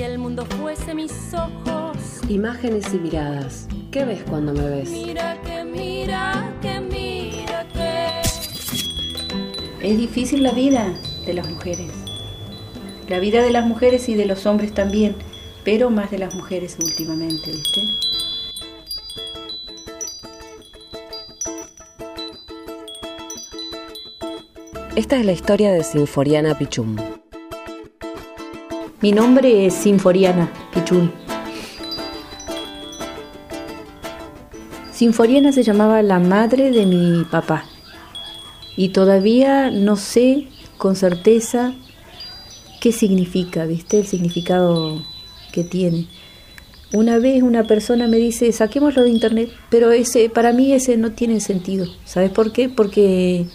Si el mundo fuese mis ojos. Imágenes y miradas. ¿Qué ves cuando me ves? Mira que mira que mira que. Es difícil la vida de las mujeres. La vida de las mujeres y de los hombres también, pero más de las mujeres últimamente, ¿viste? Esta es la historia de Sinforiana Pichum. Mi nombre es Sinforiana Pichum. Sinforiana se llamaba la madre de mi papá. Y todavía no sé con certeza qué significa, ¿viste? El significado que tiene. Una vez una persona me dice, saquémoslo de internet, pero ese, para mí ese no tiene sentido. ¿Sabes por qué? Porque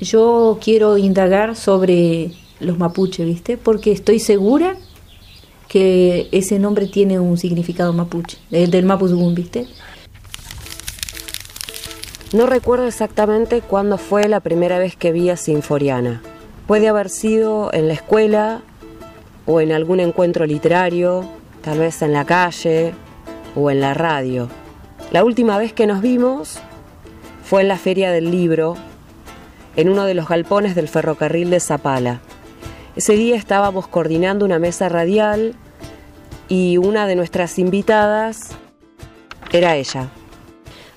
yo quiero indagar sobre los mapuches, ¿viste? Porque estoy segura que ese nombre tiene un significado mapuche, el del mapuzugún, ¿viste? No recuerdo exactamente cuándo fue la primera vez que vi a Sinforiana. Puede haber sido en la escuela o en algún encuentro literario, tal vez en la calle o en la radio. La última vez que nos vimos fue en la Feria del Libro, en uno de los galpones del ferrocarril de Zapala. Ese día estábamos coordinando una mesa radial y una de nuestras invitadas era ella.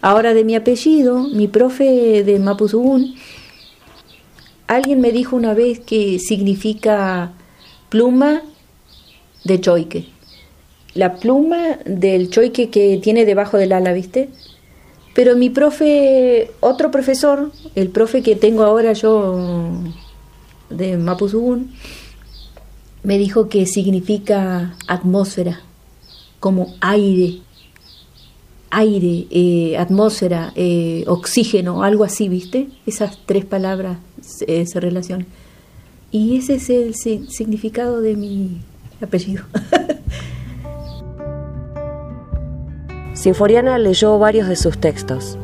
Ahora de mi apellido, mi profe de Mapuzugún, alguien me dijo una vez que significa pluma de choique. La pluma del choique que tiene debajo del ala, ¿viste? Pero mi profe, otro profesor, el profe que tengo ahora yo de Mapuzugún, me dijo que significa atmósfera, como aire, aire, eh, atmósfera, eh, oxígeno, algo así, ¿viste? Esas tres palabras eh, se relacionan. Y ese es el significado de mi apellido. Sinforiana leyó varios de sus textos.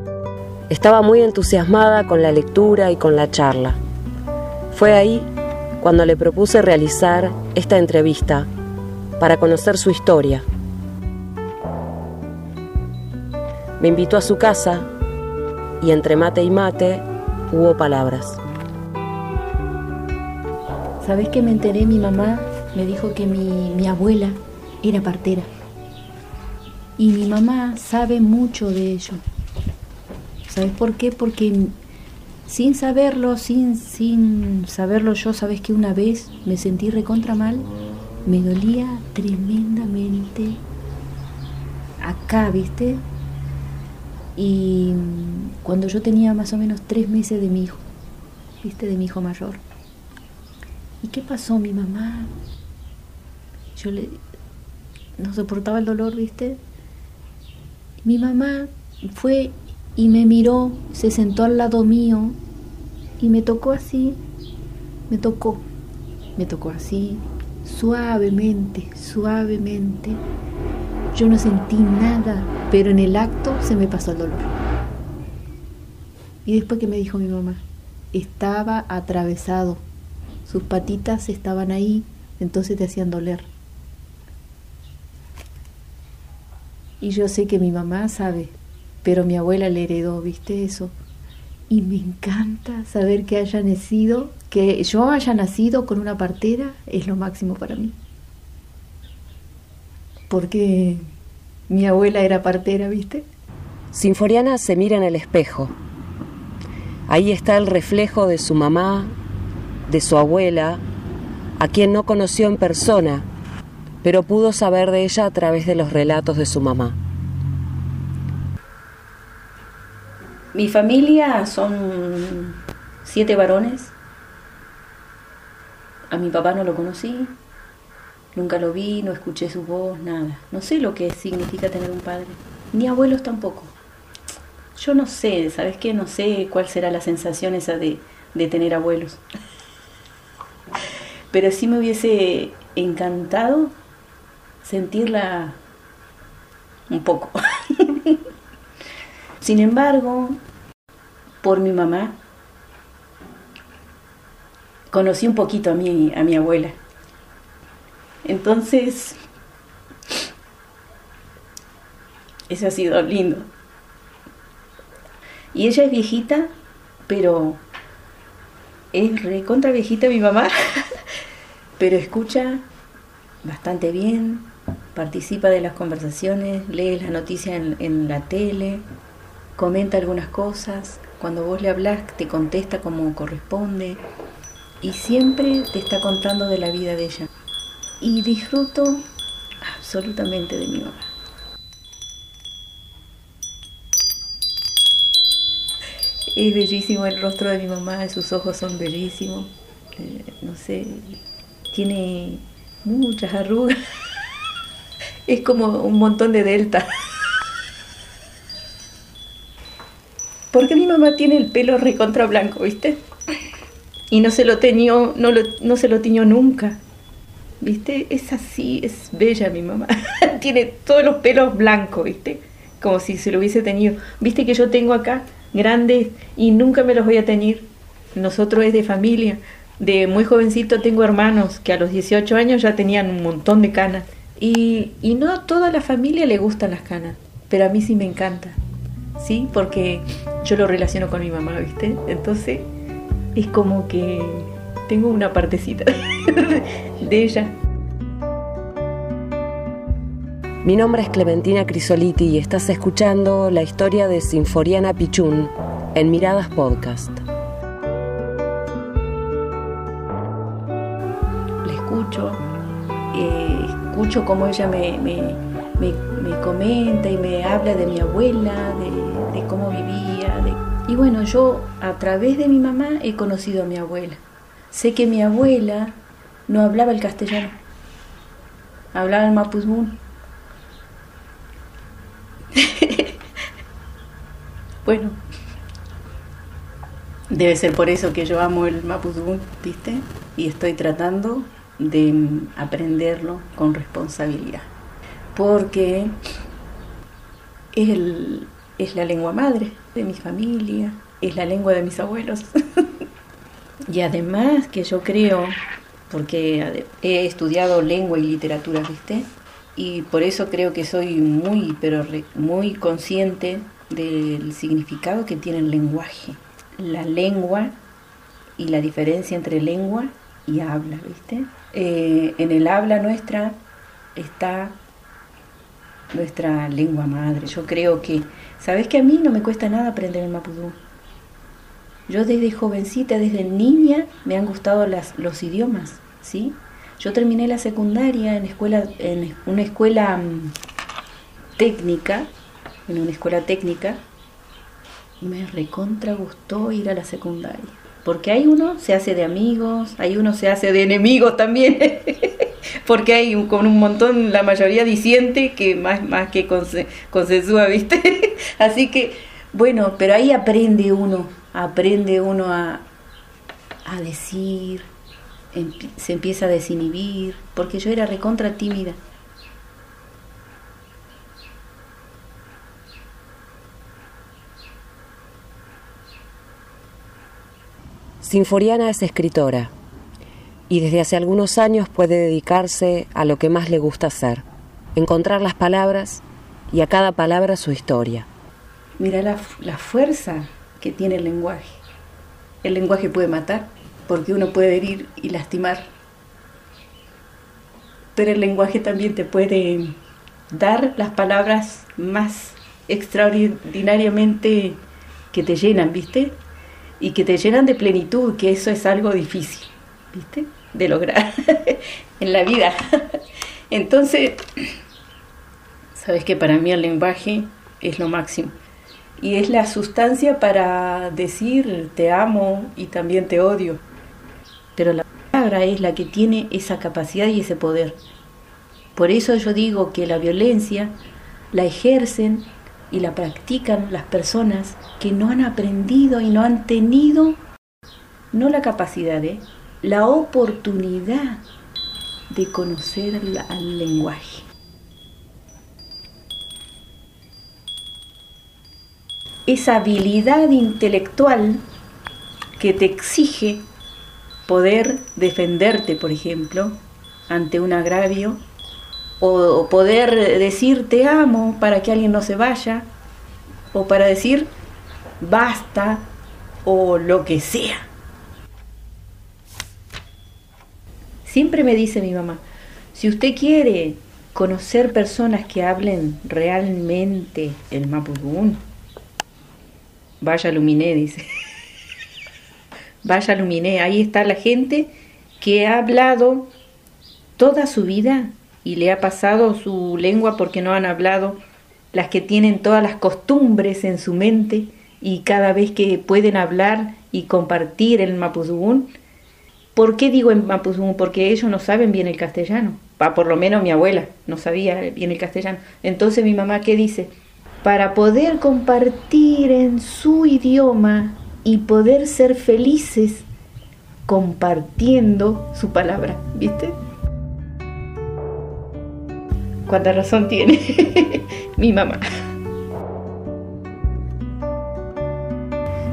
Estaba muy entusiasmada con la lectura y con la charla. Fue ahí cuando le propuse realizar esta entrevista para conocer su historia. Me invitó a su casa y entre mate y mate hubo palabras. ¿Sabes que me enteré? Mi mamá me dijo que mi, mi abuela era partera. Y mi mamá sabe mucho de ello. ¿Sabes por qué? Porque sin saberlo, sin, sin saberlo yo, sabes que una vez me sentí recontra mal, me dolía tremendamente acá, ¿viste? Y cuando yo tenía más o menos tres meses de mi hijo, ¿viste? De mi hijo mayor. ¿Y qué pasó mi mamá? Yo le no soportaba el dolor, ¿viste? Mi mamá fue y me miró, se sentó al lado mío y me tocó así, me tocó, me tocó así, suavemente, suavemente. Yo no sentí nada, pero en el acto se me pasó el dolor. Y después que me dijo mi mamá, estaba atravesado, sus patitas estaban ahí, entonces te hacían doler. Y yo sé que mi mamá sabe, pero mi abuela le heredó, ¿viste eso? Y me encanta saber que haya nacido, que yo haya nacido con una partera, es lo máximo para mí. Porque mi abuela era partera, ¿viste? Sinforiana se mira en el espejo. Ahí está el reflejo de su mamá, de su abuela, a quien no conoció en persona, pero pudo saber de ella a través de los relatos de su mamá. Mi familia son siete varones. A mi papá no lo conocí, nunca lo vi, no escuché su voz, nada. No sé lo que significa tener un padre, ni abuelos tampoco. Yo no sé, ¿sabes qué? No sé cuál será la sensación esa de, de tener abuelos. Pero sí me hubiese encantado sentirla un poco. Sin embargo, por mi mamá, conocí un poquito a mi, a mi abuela. Entonces, eso ha sido lindo. Y ella es viejita, pero es recontra viejita mi mamá, pero escucha bastante bien, participa de las conversaciones, lee las noticias en la tele, comenta algunas cosas, cuando vos le hablas te contesta como corresponde y siempre te está contando de la vida de ella. Y disfruto absolutamente de mi mamá. Es bellísimo el rostro de mi mamá, sus ojos son bellísimos. Eh, no sé, tiene muchas arrugas. Es como un montón de delta. Porque mi mamá tiene el pelo recontra blanco, ¿viste? Y no se lo teñió, no, no se lo tiñó nunca. ¿Viste? Es así, es bella mi mamá. tiene todos los pelos blancos, ¿viste? Como si se lo hubiese teñido. ¿Viste que yo tengo acá grandes y nunca me los voy a teñir? Nosotros es de familia. De muy jovencito tengo hermanos que a los 18 años ya tenían un montón de canas. Y, y no a toda la familia le gustan las canas, pero a mí sí me encanta. ¿Sí? Porque yo lo relaciono con mi mamá, ¿viste? Entonces es como que tengo una partecita de ella. Mi nombre es Clementina Crisoliti y estás escuchando la historia de Sinforiana Pichún en Miradas Podcast. La escucho, eh, escucho cómo ella me, me, me, me, comenta y me habla de mi abuela, de, de cómo vivía. Y bueno, yo a través de mi mamá he conocido a mi abuela. Sé que mi abuela no hablaba el castellano, hablaba el mapuzmún. bueno, debe ser por eso que yo amo el mapuzmún, ¿viste? Y estoy tratando de aprenderlo con responsabilidad. Porque el, es la lengua madre de mi familia, es la lengua de mis abuelos. y además que yo creo, porque he estudiado lengua y literatura, ¿viste? Y por eso creo que soy muy, pero muy consciente del significado que tiene el lenguaje. La lengua y la diferencia entre lengua y habla, ¿viste? Eh, en el habla nuestra está nuestra lengua madre. Yo creo que, ¿sabes que a mí no me cuesta nada aprender el mapudú? Yo desde jovencita, desde niña, me han gustado los idiomas, ¿sí? Yo terminé la secundaria en, escuela, en una escuela um, técnica, en una escuela técnica, y me recontra gustó ir a la secundaria. Porque ahí uno se hace de amigos, ahí uno se hace de enemigos también. porque hay un, con un montón, la mayoría disiente que más, más que consensúa, ¿viste? Así que, bueno, pero ahí aprende uno aprende uno a, a decir, se empieza a desinhibir, porque yo era recontra tímida. Sinforiana es escritora y desde hace algunos años puede dedicarse a lo que más le gusta hacer, encontrar las palabras y a cada palabra su historia. Mira la, la fuerza que tiene el lenguaje. El lenguaje puede matar, porque uno puede herir y lastimar. Pero el lenguaje también te puede dar las palabras más extraordinariamente que te llenan, ¿viste? Y que te llenan de plenitud, que eso es algo difícil, ¿viste? De lograr en la vida. Entonces, sabes que para mí el lenguaje es lo máximo y es la sustancia para decir te amo y también te odio. Pero la palabra es la que tiene esa capacidad y ese poder. Por eso yo digo que la violencia la ejercen y la practican las personas que no han aprendido y no han tenido, no la capacidad, ¿eh? La oportunidad de conocer al lenguaje. esa habilidad intelectual que te exige poder defenderte, por ejemplo, ante un agravio o poder decir te amo para que alguien no se vaya, o para decir basta, o lo que sea. Siempre me dice mi mamá, si usted quiere conocer personas que hablen realmente el mapudún, vaya Luminé, dice. vaya Luminé, ahí está la gente que ha hablado toda su vida y le ha pasado su lengua porque no han hablado, las que tienen todas las costumbres en su mente y cada vez que pueden hablar y compartir el mapudún. ¿Por qué digo en mapudún? Porque ellos no saben bien el castellano. por lo menos mi abuela no sabía bien el castellano. Entonces mi mamá, ¿qué dice? Para poder compartir en su idioma y poder ser felices compartiendo su palabra, ¿viste? cuánta razón tiene mi mamá.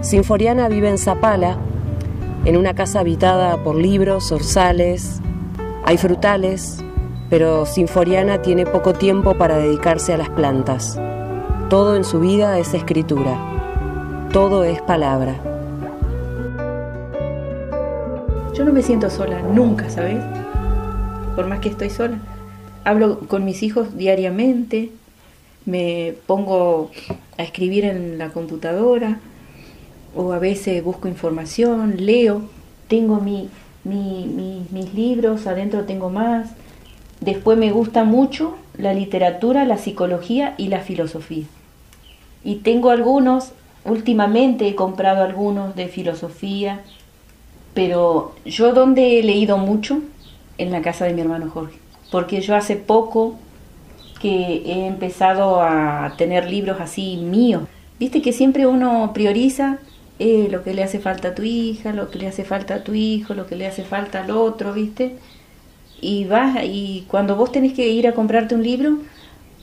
Sinforiana vive en Zapala, en una casa habitada por libros, orzales, hay frutales, pero Sinforiana tiene poco tiempo para dedicarse a las plantas. Todo en su vida es escritura, todo es palabra. Yo no me siento sola, nunca, ¿sabes? Por más que estoy sola hablo con mis hijos diariamente, me pongo a escribir en la computadora o a veces busco información, leo, tengo mi, mis libros, adentro tengo más. Después me gusta mucho la literatura, la psicología y la filosofía. Y tengo algunos, últimamente he comprado algunos de filosofía, pero yo donde he leído mucho, en la casa de mi hermano Jorge porque yo hace poco que he empezado a tener libros así míos. Viste que siempre uno prioriza eh, lo que le hace falta a tu hija, lo que le hace falta a tu hijo, lo que le hace falta al otro, ¿viste? Y vas y cuando vos tenés que ir a comprarte un libro,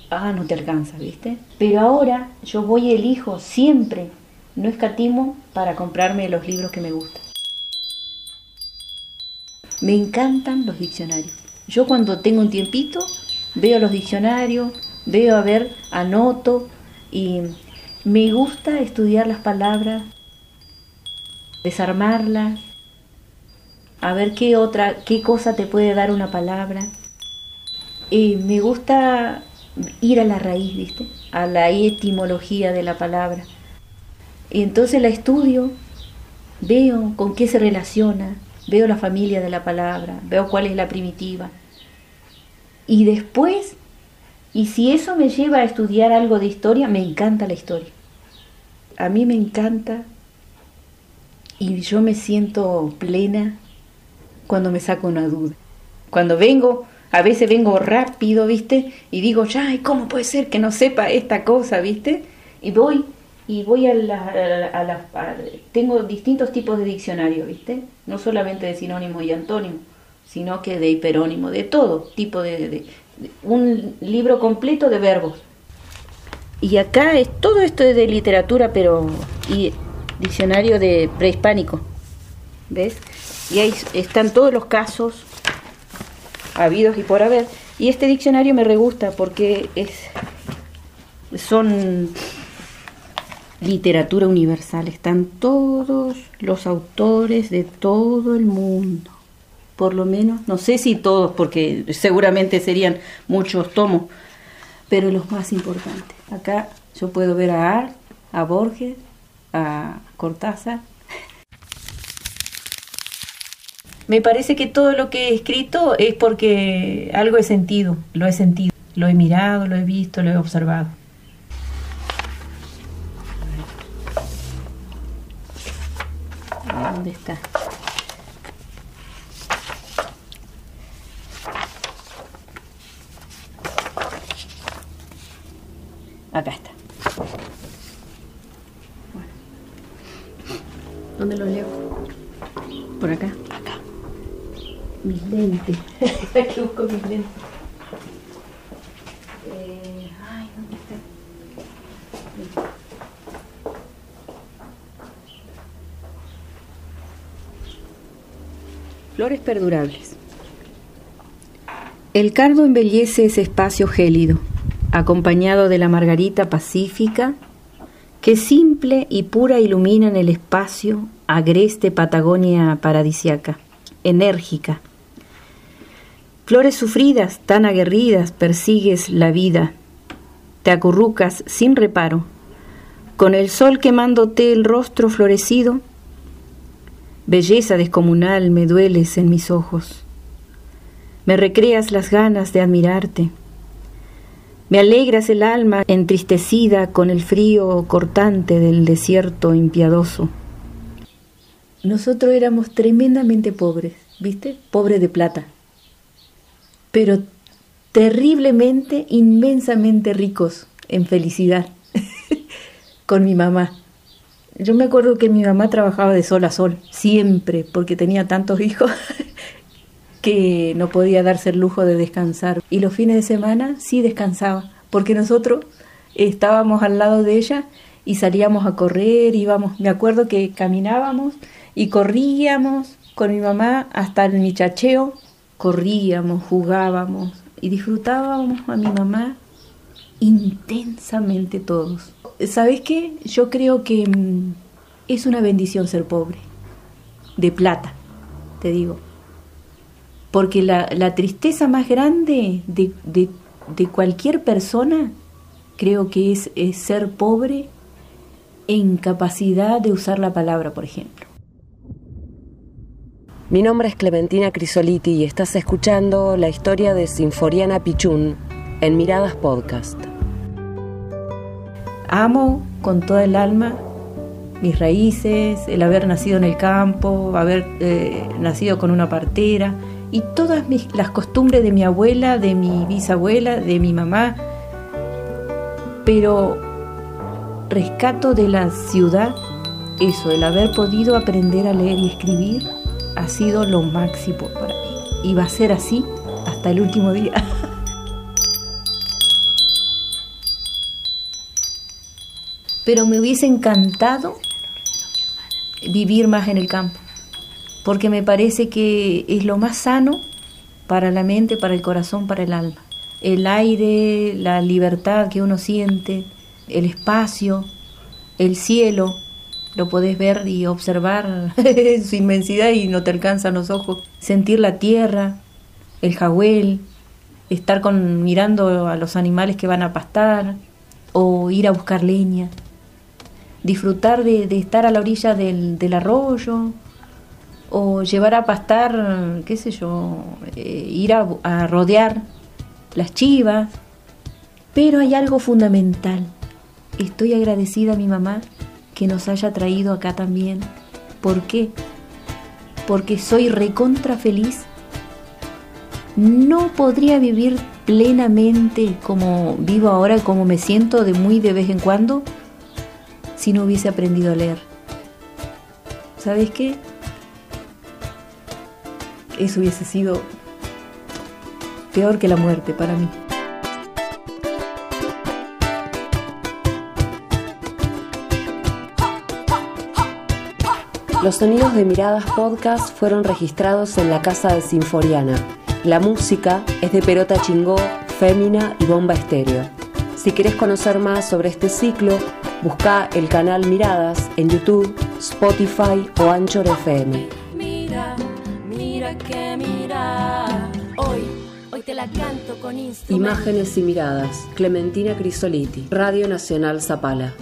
ah, no te alcanza, ¿viste? Pero ahora yo voy elijo siempre, no escatimo para comprarme los libros que me gustan. Me encantan los diccionarios. Yo cuando tengo un tiempito veo los diccionarios, veo a ver, anoto y me gusta estudiar las palabras, desarmarlas, a ver qué otra, qué cosa te puede dar una palabra. Y me gusta ir a la raíz, ¿viste? A la etimología de la palabra. Y entonces la estudio, veo con qué se relaciona, veo la familia de la palabra, veo cuál es la primitiva, y después, y si eso me lleva a estudiar algo de historia, me encanta la historia. A mí me encanta y yo me siento plena cuando me saco una duda. Cuando vengo, a veces vengo rápido, ¿viste? Y digo, ya, ¿cómo puede ser que no sepa esta cosa, ¿viste? Y voy y voy a las... tengo distintos tipos de diccionario, ¿viste? No solamente de sinónimo y antónimo sino que de hiperónimo, de todo tipo de, un libro completo de verbos. Y acá es todo esto es de literatura, pero y diccionario de prehispánico, ¿ves? Y ahí están todos los casos habidos y por haber. Y este diccionario me regusta porque es son literatura universal, están todos los autores de todo el mundo por lo menos, no sé si todos, porque seguramente serían muchos tomos, pero los más importantes. Acá yo puedo ver a Art, a Borges, a Cortázar. Me parece que todo lo que he escrito es porque algo he sentido, lo he sentido, lo he mirado, lo he visto, lo he observado. ¿Dónde está? Acá está. ¿Dónde lo llevo? Por acá. Acá. Mis lentes. Aquí busco mis lentes. Eh, ay, ¿dónde está? Flores perdurables. El cardo embellece ese espacio gélido, acompañado de la margarita pacífica que simple y pura iluminan el espacio agreste Patagonia paradisiaca, enérgica. Flores sufridas, tan aguerridas, persigues la vida, te acurrucas sin reparo, con el sol quemándote el rostro florecido, belleza descomunal me dueles en mis ojos, me recreas las ganas de admirarte, me alegras el alma entristecida con el frío cortante del desierto impiadoso. Nosotros éramos tremendamente pobres, ¿viste? Pobres de plata. Pero terriblemente, inmensamente ricos en felicidad con mi mamá. Yo me acuerdo que mi mamá trabajaba de sol a sol, siempre, porque tenía tantos hijos que no podía darse el lujo de descansar. Y los fines de semana sí descansaba, porque nosotros estábamos al lado de ella y salíamos a correr, íbamos, me acuerdo que caminábamos y corríamos con mi mamá hasta el michacheo, corríamos, jugábamos y disfrutábamos a mi mamá intensamente todos. ¿Sabes qué? Yo creo que mm, es una bendición ser pobre, de plata, te digo porque la, la tristeza más grande de, de, de, cualquier persona creo que es, es ser pobre e incapacidad de usar la palabra, por ejemplo. Mi nombre es Clementina Crisoliti y estás escuchando la historia de Sinforiana Pichún en Miradas Podcast. Amo con toda el alma mis raíces, el haber nacido en el campo, haber eh, nacido con una partera, y todas mis, las costumbres de mi abuela, de mi bisabuela, de mi mamá, pero rescato de la ciudad eso, el haber podido aprender a leer y escribir ha sido lo máximo para mí y va a ser así hasta el último día. Pero me hubiese encantado vivir más en el campo porque me parece que es lo más sano para la mente, para el corazón, para el alma. El aire, la libertad que uno siente, el espacio, el cielo, lo podés ver y observar en su inmensidad y no te alcanzan los ojos. Sentir la tierra, el jagüel, estar con, mirando a los animales que van a pastar o ir a buscar leña. Disfrutar de, estar a la orilla del, del arroyo, o llevar a pastar, qué sé yo, eh, ir a, rodear las chivas. Pero hay algo fundamental. Estoy agradecida a mi mamá que nos haya traído acá también. ¿Por qué? Porque soy recontra feliz. No podría vivir plenamente como vivo ahora, como me siento de muy de vez en cuando, si no hubiese aprendido a leer. ¿Sabes qué? eso hubiese sido peor que la muerte para mí. Los sonidos de Miradas Podcast fueron registrados en la casa de Sinforiana. La música es de Perota Chingó, Fémina y Bomba Estéreo. Si querés conocer más sobre este ciclo, busca el canal Miradas en YouTube, Spotify o Anchor FM que mira. Hoy, hoy te la canto con Imágenes y miradas. Clementina Crisoliti, Radio Nacional Zapala.